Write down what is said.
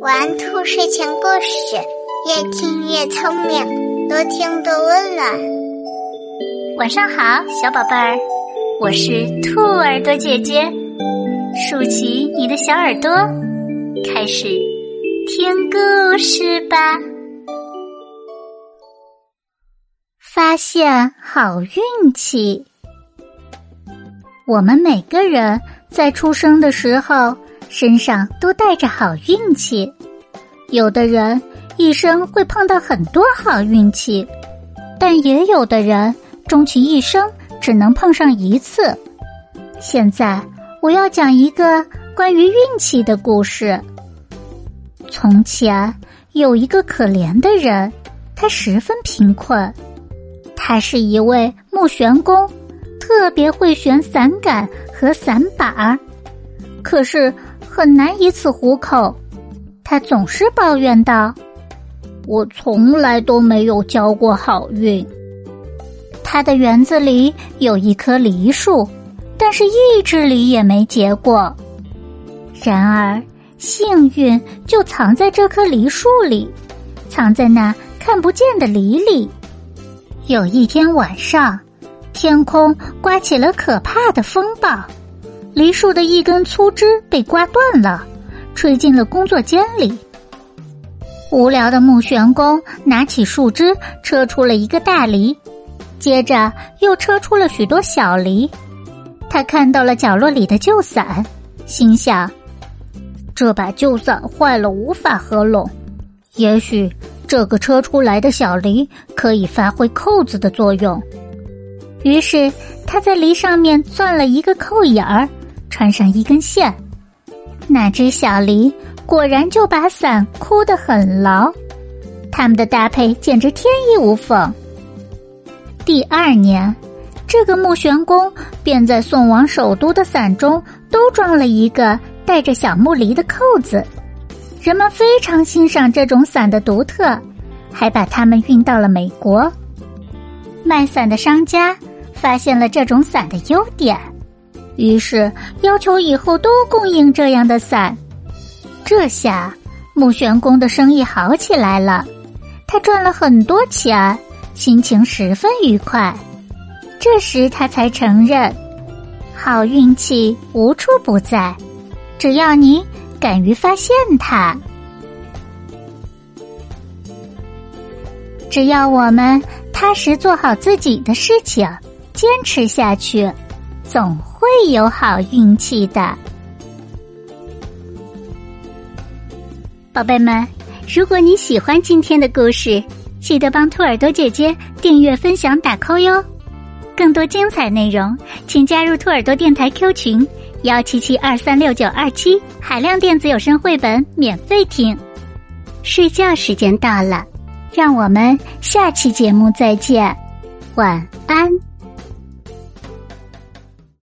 玩兔睡前故事，越听越聪明，多听多温暖。晚上好，小宝贝儿，我是兔耳朵姐姐，竖起你的小耳朵，开始听故事吧。发现好运气，我们每个人在出生的时候。身上都带着好运气，有的人一生会碰到很多好运气，但也有的人终其一生只能碰上一次。现在我要讲一个关于运气的故事。从前有一个可怜的人，他十分贫困，他是一位木旋工，特别会旋伞杆和伞把儿，可是。很难以此糊口，他总是抱怨道：“我从来都没有交过好运。”他的园子里有一棵梨树，但是一枝梨也没结过。然而，幸运就藏在这棵梨树里，藏在那看不见的梨里。有一天晚上，天空刮起了可怕的风暴。梨树的一根粗枝被刮断了，吹进了工作间里。无聊的木旋工拿起树枝，车出了一个大梨，接着又车出了许多小梨。他看到了角落里的旧伞，心想：这把旧伞坏了，无法合拢。也许这个车出来的小梨可以发挥扣子的作用。于是他在梨上面钻了一个扣眼儿。穿上一根线，那只小梨果然就把伞箍得很牢，他们的搭配简直天衣无缝。第二年，这个木旋工便在送往首都的伞中都装了一个带着小木梨的扣子，人们非常欣赏这种伞的独特，还把它们运到了美国。卖伞的商家发现了这种伞的优点。于是要求以后都供应这样的伞，这下木旋工的生意好起来了，他赚了很多钱，心情十分愉快。这时他才承认，好运气无处不在，只要你敢于发现它。只要我们踏实做好自己的事情，坚持下去。总会有好运气的，宝贝们。如果你喜欢今天的故事，记得帮兔耳朵姐姐订阅、分享、打 call 哟。更多精彩内容，请加入兔耳朵电台 Q 群幺七七二三六九二七，海量电子有声绘本免费听。睡觉时间到了，让我们下期节目再见，晚安。